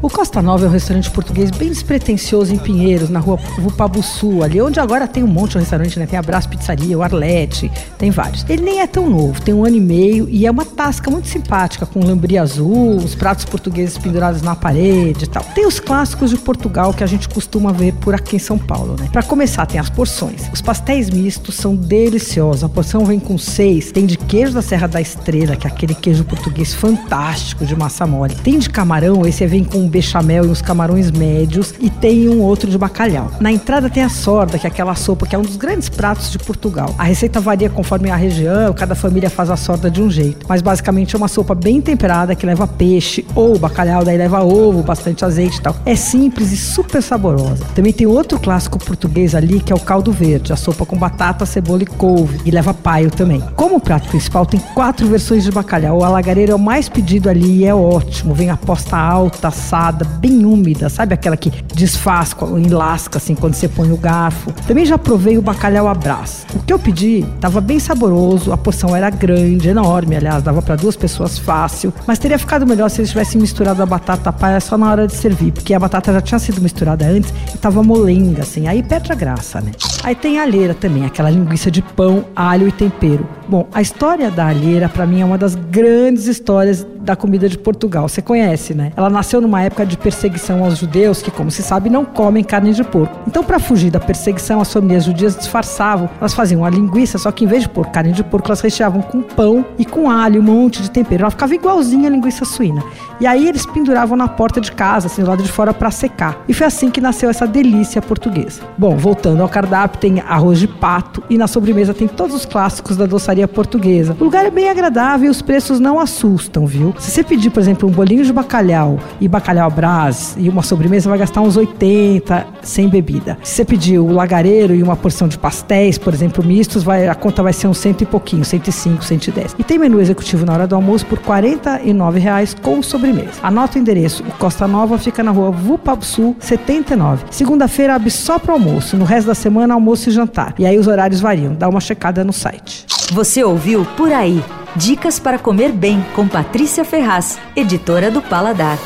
O Costa Nova é um restaurante português bem despretensioso em Pinheiros, na rua Vupabuçu, ali onde agora tem um monte de restaurante, né? Tem a Brás Pizzaria, o Arlete, tem vários. Ele nem é tão novo, tem um ano e meio e é uma tasca muito simpática, com lambri azul, os pratos portugueses pendurados na parede e tal. Tem os clássicos de Portugal que a gente costuma ver por aqui em São Paulo, né? Para começar, tem as porções. Os pastéis mistos são deliciosos. A porção vem com seis. Tem de queijo da Serra da Estrela, que é aquele queijo português fantástico de massa mole. Tem de camarão, esse vem com bechamel e uns camarões médios. E tem um outro de bacalhau. Na entrada tem a sorda, que é aquela sopa que é um dos grandes pratos de Portugal. A receita varia conforme a região, cada família faz a sorda de um jeito. Mas basicamente é uma sopa bem temperada que leva peixe ou bacalhau, daí leva ovo, bastante azeite e tal. É simples e super saborosa. Também tem outro clássico português ali que é o caldo verde, a sopa com batata, cebola e couve. E leva paio também. Como prato principal, tem quatro versões de bacalhau. O alagareiro é o mais pedido ali e é ótimo. Vem a posta alta, bem úmida, sabe aquela que desfaz, enlasca assim quando você põe o garfo. Também já provei o bacalhau brás. O que eu pedi estava bem saboroso, a porção era grande, enorme, aliás, dava para duas pessoas fácil, mas teria ficado melhor se eles tivessem misturado a batata palha só na hora de servir, porque a batata já tinha sido misturada antes e estava molenga assim. Aí perde a graça, né? Aí tem a alheira também, aquela linguiça de pão, alho e tempero. Bom, a história da alheira para mim é uma das grandes histórias da comida de Portugal. Você conhece, né? Ela nasceu numa época de perseguição aos judeus que, como se sabe, não comem carne de porco. Então, para fugir da perseguição, as famílias judias disfarçavam. Elas faziam a linguiça, só que em vez de pôr carne de porco, elas recheavam com pão e com alho, um monte de tempero. Ela ficava igualzinha a linguiça suína. E aí eles penduravam na porta de casa, assim, do lado de fora, para secar. E foi assim que nasceu essa delícia portuguesa. Bom, voltando ao cardápio, tem arroz de pato e na sobremesa tem todos os clássicos da doçaria portuguesa. O lugar é bem agradável e os preços não assustam, viu? Se você pedir, por exemplo, um bolinho de bacalhau e bacalhau brás e uma sobremesa, vai gastar uns 80 sem bebida. Se você pedir o lagareiro e uma porção de pastéis, por exemplo, mistos, vai, a conta vai ser uns cento e pouquinho, 105, 110. E tem menu executivo na hora do almoço por R$ reais com sobremesa. Anota o endereço. O Costa Nova fica na rua Vupabsul 79. Segunda-feira abre só para almoço. No resto da semana, almoço e jantar. E aí os horários variam. Dá uma checada no site. Você ouviu Por Aí. Dicas para comer bem com Patrícia Ferraz, editora do Paladar.